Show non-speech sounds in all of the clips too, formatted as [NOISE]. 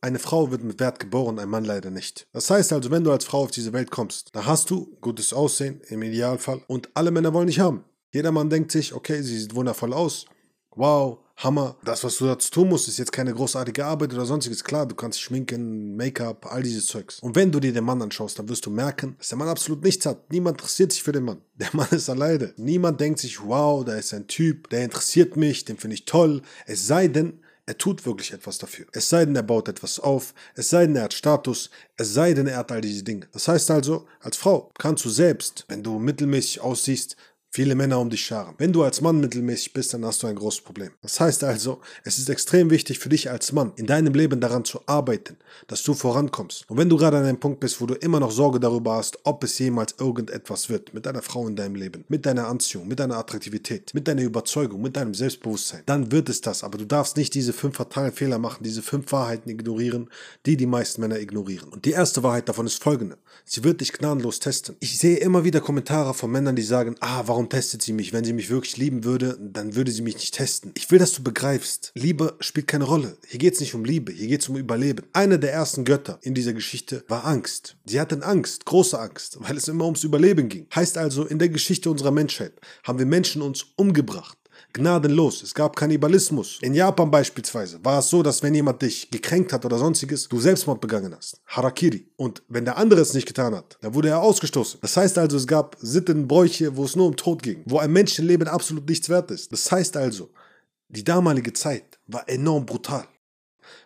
Eine Frau wird mit Wert geboren, ein Mann leider nicht. Das heißt also, wenn du als Frau auf diese Welt kommst, dann hast du gutes Aussehen im Idealfall und alle Männer wollen dich haben. Jeder Mann denkt sich, okay, sie sieht wundervoll aus. Wow, Hammer. Das, was du dazu tun musst, ist jetzt keine großartige Arbeit oder sonstiges. Klar, du kannst schminken, Make-up, all dieses Zeugs. Und wenn du dir den Mann anschaust, dann wirst du merken, dass der Mann absolut nichts hat. Niemand interessiert sich für den Mann. Der Mann ist alleine. Niemand denkt sich, wow, da ist ein Typ, der interessiert mich, den finde ich toll. Es sei denn, er tut wirklich etwas dafür. Es sei denn, er baut etwas auf, es sei denn, er hat Status, es sei denn, er hat all diese Dinge. Das heißt also, als Frau kannst du selbst, wenn du mittelmäßig aussiehst, viele Männer um dich scharen. Wenn du als Mann mittelmäßig bist, dann hast du ein großes Problem. Das heißt also, es ist extrem wichtig für dich als Mann, in deinem Leben daran zu arbeiten, dass du vorankommst. Und wenn du gerade an einem Punkt bist, wo du immer noch Sorge darüber hast, ob es jemals irgendetwas wird mit deiner Frau in deinem Leben, mit deiner Anziehung, mit deiner Attraktivität, mit deiner Überzeugung, mit deinem Selbstbewusstsein, dann wird es das. Aber du darfst nicht diese fünf fatalen Fehler machen, diese fünf Wahrheiten ignorieren, die die meisten Männer ignorieren. Und die erste Wahrheit davon ist folgende. Sie wird dich gnadenlos testen. Ich sehe immer wieder Kommentare von Männern, die sagen, ah, warum testet sie mich? Wenn sie mich wirklich lieben würde, dann würde sie mich nicht testen. Ich will, dass du begreifst, Liebe spielt keine Rolle. Hier geht es nicht um Liebe, hier geht es um Überleben. Einer der ersten Götter in dieser Geschichte war Angst. Sie hatten Angst, große Angst, weil es immer ums Überleben ging. Heißt also, in der Geschichte unserer Menschheit haben wir Menschen uns umgebracht gnadenlos. Es gab Kannibalismus. In Japan beispielsweise war es so, dass wenn jemand dich gekränkt hat oder sonstiges, du Selbstmord begangen hast. Harakiri. Und wenn der andere es nicht getan hat, dann wurde er ausgestoßen. Das heißt also, es gab Sitten, Bräuche, wo es nur um Tod ging. Wo ein Menschenleben absolut nichts wert ist. Das heißt also, die damalige Zeit war enorm brutal.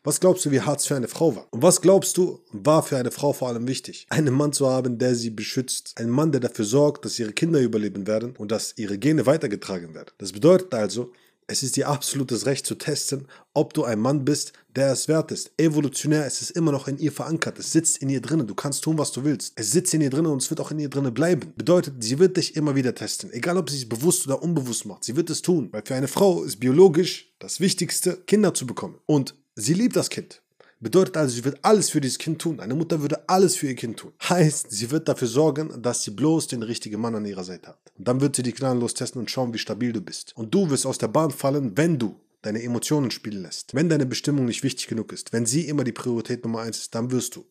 Was glaubst du, wie hart es für eine Frau war? Und was glaubst du, war für eine Frau vor allem wichtig? Einen Mann zu haben, der sie beschützt. Einen Mann, der dafür sorgt, dass ihre Kinder überleben werden und dass ihre Gene weitergetragen werden. Das bedeutet also, es ist ihr absolutes Recht zu testen, ob du ein Mann bist, der es wert ist. Evolutionär ist es immer noch in ihr verankert. Es sitzt in ihr drinnen. Du kannst tun, was du willst. Es sitzt in ihr drinnen und es wird auch in ihr drinnen bleiben. Bedeutet, sie wird dich immer wieder testen. Egal, ob sie es bewusst oder unbewusst macht. Sie wird es tun. Weil für eine Frau ist biologisch das Wichtigste, Kinder zu bekommen. Und Sie liebt das Kind. Bedeutet also, sie wird alles für dieses Kind tun. Eine Mutter würde alles für ihr Kind tun. Heißt, sie wird dafür sorgen, dass sie bloß den richtigen Mann an ihrer Seite hat. Und dann wird sie dich gnadenlos testen und schauen, wie stabil du bist. Und du wirst aus der Bahn fallen, wenn du deine Emotionen spielen lässt. Wenn deine Bestimmung nicht wichtig genug ist, wenn sie immer die Priorität Nummer eins ist, dann wirst du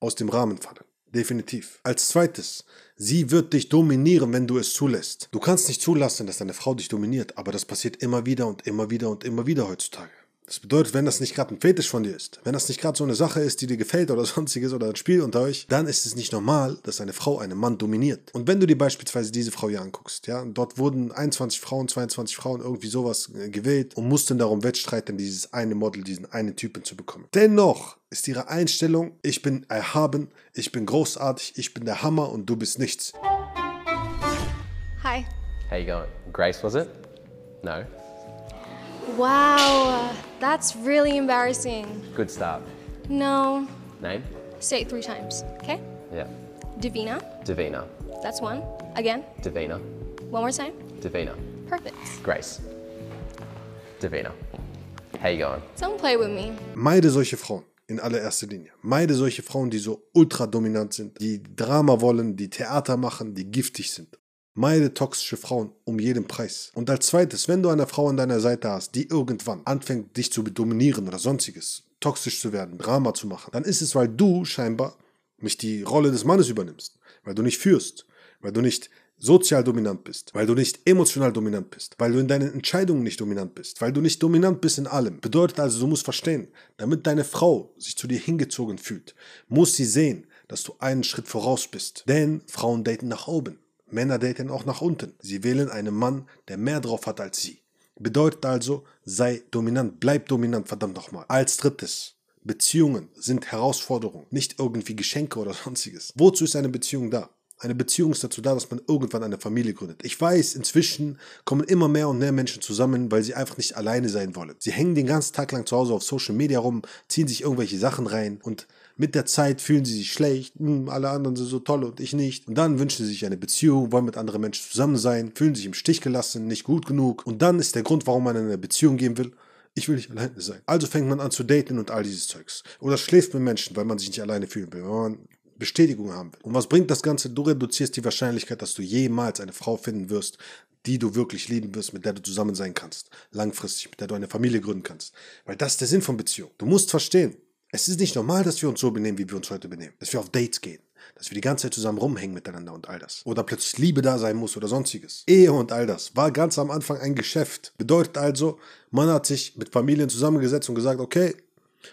aus dem Rahmen fallen. Definitiv. Als zweites, sie wird dich dominieren, wenn du es zulässt. Du kannst nicht zulassen, dass deine Frau dich dominiert, aber das passiert immer wieder und immer wieder und immer wieder heutzutage. Das bedeutet, wenn das nicht gerade ein Fetisch von dir ist, wenn das nicht gerade so eine Sache ist, die dir gefällt oder [LAUGHS] sonstiges oder ein Spiel unter euch, dann ist es nicht normal, dass eine Frau einen Mann dominiert. Und wenn du dir beispielsweise diese Frau hier anguckst, ja, dort wurden 21 Frauen, 22 Frauen irgendwie sowas äh, gewählt und mussten darum wettstreiten, dieses eine Model, diesen einen Typen zu bekommen. Dennoch ist ihre Einstellung, ich bin erhaben, ich bin großartig, ich bin der Hammer und du bist nichts. Hi. How you going? Grace, was it? No. Wow, that's really embarrassing. Good start. No. Name? Say it three times, okay? Yeah. Davina, Davina. that's one. Again, Davina. one more time. Davina. Perfect. Grace. Davina. How you going? Don't play with me. Meide solche Frauen in allererster Linie. Meide solche Frauen, die so ultra dominant sind, die Drama wollen, die Theater machen, die giftig sind. Meide toxische Frauen um jeden Preis. Und als zweites, wenn du eine Frau an deiner Seite hast, die irgendwann anfängt, dich zu dominieren oder sonstiges, toxisch zu werden, Drama zu machen, dann ist es, weil du scheinbar nicht die Rolle des Mannes übernimmst, weil du nicht führst, weil du nicht sozial dominant bist, weil du nicht emotional dominant bist, weil du in deinen Entscheidungen nicht dominant bist, weil du nicht dominant bist in allem. Bedeutet also, du musst verstehen, damit deine Frau sich zu dir hingezogen fühlt, muss sie sehen, dass du einen Schritt voraus bist. Denn Frauen daten nach oben. Männer daten auch nach unten. Sie wählen einen Mann, der mehr drauf hat als sie. Bedeutet also, sei dominant, bleib dominant, verdammt nochmal. Als drittes, Beziehungen sind Herausforderungen, nicht irgendwie Geschenke oder [LAUGHS] sonstiges. Wozu ist eine Beziehung da? Eine Beziehung ist dazu da, dass man irgendwann eine Familie gründet. Ich weiß, inzwischen kommen immer mehr und mehr Menschen zusammen, weil sie einfach nicht alleine sein wollen. Sie hängen den ganzen Tag lang zu Hause auf Social Media rum, ziehen sich irgendwelche Sachen rein und mit der Zeit fühlen sie sich schlecht, hm, alle anderen sind so toll und ich nicht. Und dann wünschen sie sich eine Beziehung, wollen mit anderen Menschen zusammen sein, fühlen sich im Stich gelassen, nicht gut genug. Und dann ist der Grund, warum man in eine Beziehung gehen will, ich will nicht alleine sein. Also fängt man an zu daten und all dieses Zeugs. Oder schläft mit Menschen, weil man sich nicht alleine fühlen will, weil man Bestätigung haben will. Und was bringt das Ganze? Du reduzierst die Wahrscheinlichkeit, dass du jemals eine Frau finden wirst, die du wirklich lieben wirst, mit der du zusammen sein kannst. Langfristig, mit der du eine Familie gründen kannst. Weil das ist der Sinn von Beziehung. Du musst verstehen, Es ist nicht normal, dass wir uns so benehmen, wie wir uns heute benehmen. Dass wir auf Dates gehen. Dass wir die ganze Zeit zusammen rumhängen miteinander und all das. Oder plötzlich Liebe da sein muss oder sonstiges. Ehe und all das war ganz am Anfang ein Geschäft. Bedeutet also, man hat sich mit Familien zusammengesetzt und gesagt, okay,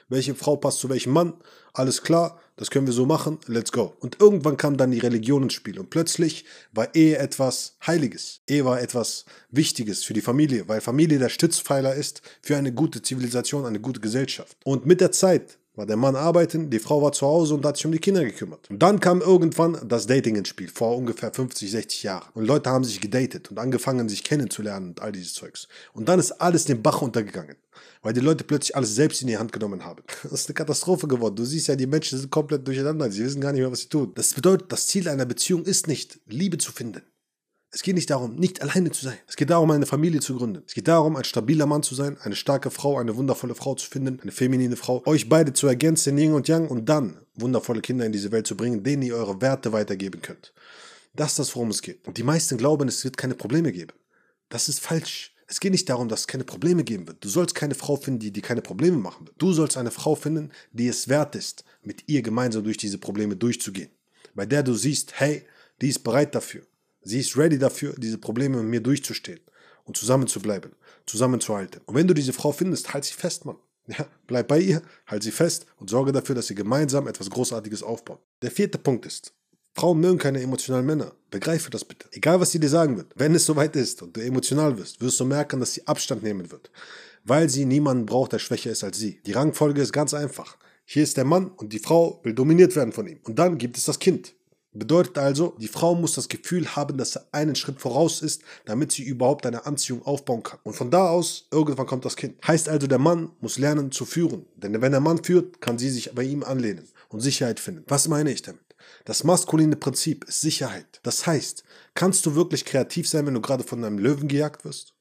welche Frau passt zu welchem Mann? Alles klar, das können wir so machen, let's go. Und irgendwann kam dann die Religion ins Spiel und plötzlich war Ehe etwas Heiliges. Ehe war etwas Wichtiges für die Familie, weil Familie der Stützpfeiler ist für eine gute Zivilisation, eine gute Gesellschaft. Und mit der Zeit war der Mann arbeiten, die Frau war zu Hause und hat sich um die Kinder gekümmert. Und dann kam irgendwann das Dating ins Spiel, vor ungefähr 50, 60 Jahren. Und Leute haben sich gedatet und angefangen, sich kennenzulernen und all dieses Zeugs. Und dann ist alles den Bach untergegangen, weil die Leute plötzlich alles selbst in die Hand genommen haben. [LAUGHS] Das ist eine Katastrophe geworden. Du siehst ja, die Menschen sind komplett durcheinander. Sie wissen gar nicht mehr, was sie tun. Das bedeutet, das Ziel einer Beziehung ist nicht, Liebe zu finden. Es geht nicht darum, nicht alleine zu sein. Es geht darum, eine Familie zu gründen. Es geht darum, ein stabiler Mann zu sein, eine starke Frau, eine wundervolle Frau zu finden, eine feminine Frau, euch beide zu ergänzen, Yin und Yang, und dann wundervolle Kinder in diese Welt zu bringen, denen ihr eure Werte weitergeben könnt. Das ist das, worum es geht. Und die meisten glauben, es wird keine Probleme geben. Das ist falsch. Es geht nicht darum, dass es keine Probleme geben wird. Du sollst keine Frau finden, die dir keine Probleme machen wird. Du sollst eine Frau finden, die es wert ist, mit ihr gemeinsam durch diese Probleme durchzugehen. Bei der du siehst, hey, die ist bereit dafür. Sie ist ready dafür, diese Probleme mit mir durchzustehen und zusammen zu bleiben, zusammenzuhalten. Und wenn du diese Frau findest, halt sie fest, Mann. [LAUGHS] Ja, bleib bei ihr, halt sie fest und sorge dafür, dass ihr gemeinsam etwas Großartiges aufbaut. Der vierte Punkt ist, Frauen mögen keine emotionalen Männer. Begreife das bitte. Egal, was sie dir sagen wird. Wenn es soweit ist und du emotional wirst, wirst du merken, dass sie Abstand nehmen wird. Weil sie niemanden braucht, der schwächer ist als sie. Die Rangfolge ist ganz einfach. Hier ist der Mann und die Frau will dominiert werden von ihm. Und dann gibt es das Kind. Bedeutet also, die Frau muss das Gefühl haben, dass er einen Schritt voraus ist, damit sie überhaupt eine Anziehung aufbauen kann. Und von da aus, irgendwann kommt das Kind. Heißt also, der Mann muss lernen zu führen. Denn wenn der Mann führt, kann sie sich bei ihm anlehnen und Sicherheit finden. Was meine ich damit? Das maskuline Prinzip ist Sicherheit. Das heißt, kannst du wirklich kreativ sein, wenn du gerade von einem Löwen gejagt wirst?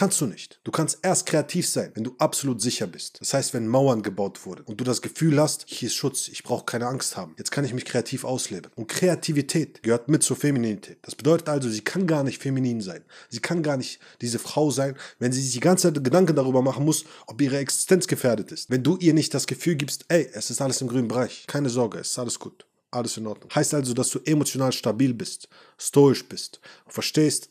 Kannst du nicht. Du kannst erst kreativ sein, wenn du absolut sicher bist. Das heißt, wenn Mauern gebaut wurden und du das Gefühl hast, hier ist Schutz, ich brauche keine Angst haben. Jetzt kann ich mich kreativ ausleben. Und Kreativität gehört mit zur Femininität. Das bedeutet also, sie kann gar nicht feminin sein. Sie kann gar nicht diese Frau sein, wenn sie sich die ganze Zeit Gedanken darüber machen muss, ob ihre Existenz gefährdet ist. Wenn du ihr nicht das Gefühl gibst, ey, es ist alles im grünen Bereich. Keine Sorge, es ist alles gut. Alles in Ordnung. Heißt also, dass du emotional stabil bist, stoisch bist und verstehst,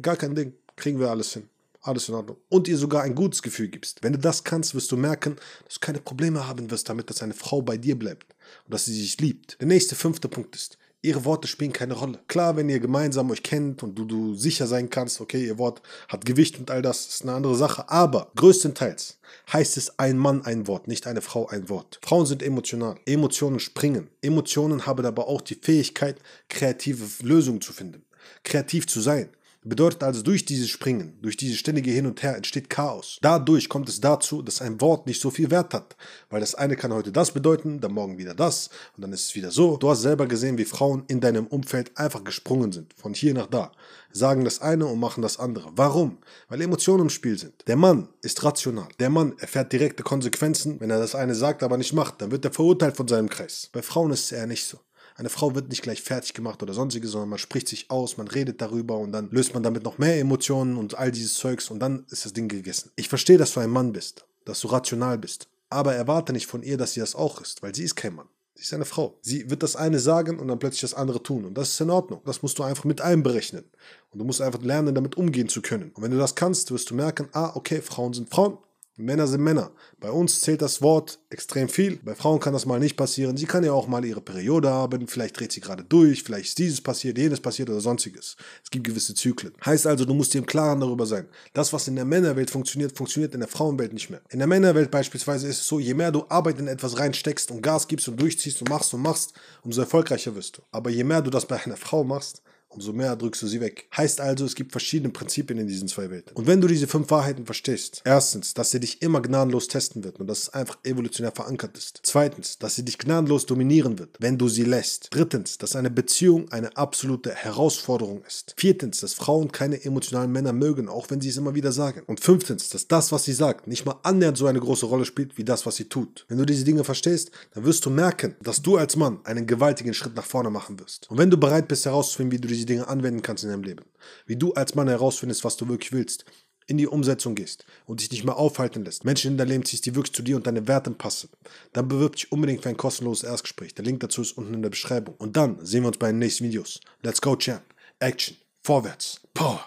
gar kein Ding, kriegen wir alles hin alles in Ordnung. Und ihr sogar ein gutes Gefühl gibst. Wenn du das kannst, wirst du merken, dass du keine Probleme haben wirst damit, dass eine Frau bei dir bleibt und dass sie sich liebt. Der nächste fünfte Punkt ist, ihre Worte spielen keine Rolle. Klar, wenn ihr gemeinsam euch kennt und du, du sicher sein kannst, okay, ihr Wort hat Gewicht und all das, ist eine andere Sache. Aber größtenteils heißt es ein Mann ein Wort, nicht eine Frau ein Wort. Frauen sind emotional. Emotionen springen. Emotionen haben aber auch die Fähigkeit, kreative Lösungen zu finden. Kreativ zu sein. Bedeutet also, durch dieses Springen, durch dieses ständige Hin und Her entsteht Chaos. Dadurch kommt es dazu, dass ein Wort nicht so viel Wert hat. Weil das eine kann heute das bedeuten, dann morgen wieder das und dann ist es wieder so. Du hast selber gesehen, wie Frauen in deinem Umfeld einfach gesprungen sind, von hier nach da. Sagen das eine und machen das andere. Warum? Weil Emotionen im Spiel sind. Der Mann ist rational. Der Mann erfährt direkte Konsequenzen. Wenn er das eine sagt, aber nicht macht, dann wird er verurteilt von seinem Kreis. Bei Frauen ist es eher nicht so. Eine Frau wird nicht gleich fertig gemacht oder sonstiges, sondern man spricht sich aus, man redet darüber und dann löst man damit noch mehr Emotionen und all dieses Zeugs und dann ist das Ding gegessen. Ich verstehe, dass du ein Mann bist, dass du rational bist, aber erwarte nicht von ihr, dass sie das auch ist, weil sie ist kein Mann. Sie ist eine Frau. Sie wird das eine sagen und dann plötzlich das andere tun. Und das ist in Ordnung. Das musst du einfach mit einberechnen. Und du musst einfach lernen, damit umgehen zu können. Und wenn du das kannst, wirst du merken, ah, okay, Frauen sind Frauen, Männer sind Männer. Bei uns zählt das Wort extrem viel. Bei Frauen kann das mal nicht passieren. Sie kann ja auch mal ihre Periode haben. Vielleicht dreht sie gerade durch. Vielleicht ist dieses passiert, jenes passiert oder sonstiges. Es gibt gewisse Zyklen. Heißt also, du musst dir im Klaren darüber sein. Das, was in der Männerwelt funktioniert, funktioniert in der Frauenwelt nicht mehr. In der Männerwelt beispielsweise ist es so, je mehr du Arbeit in etwas reinsteckst und Gas gibst und durchziehst und machst und machst, umso erfolgreicher wirst du. Aber je mehr du das bei einer Frau machst, umso mehr drückst du sie weg. Heißt also, es gibt verschiedene Prinzipien in diesen zwei Welten. Und wenn du diese fünf Wahrheiten verstehst, erstens, dass sie dich immer gnadenlos testen wird und dass es einfach evolutionär verankert ist. Zweitens, dass sie dich gnadenlos dominieren wird, wenn du sie lässt. Drittens, dass eine Beziehung eine absolute Herausforderung ist. Viertens, dass Frauen keine emotionalen Männer mögen, auch wenn sie es immer wieder sagen. Und fünftens, dass das, was sie sagt, nicht mal annähernd so eine große Rolle spielt, wie das, was sie tut. Wenn du diese Dinge verstehst, dann wirst du merken, dass du als Mann einen gewaltigen Schritt nach vorne machen wirst. Und wenn du bereit bist herauszufinden, wie du diese diese Dinge anwenden kannst in deinem Leben. Wie du als Mann herausfindest, was du wirklich willst. in die Umsetzung gehst und dich nicht mehr aufhalten lässt, Menschen in dein Leben ziehst, die wirklich zu dir und deine Werten passen, dann bewirb dich unbedingt für ein kostenloses Erstgespräch. Der Link dazu ist unten in der Beschreibung. Und dann sehen wir uns bei den nächsten Videos. Let's go, Champ. Action. Vorwärts. Power.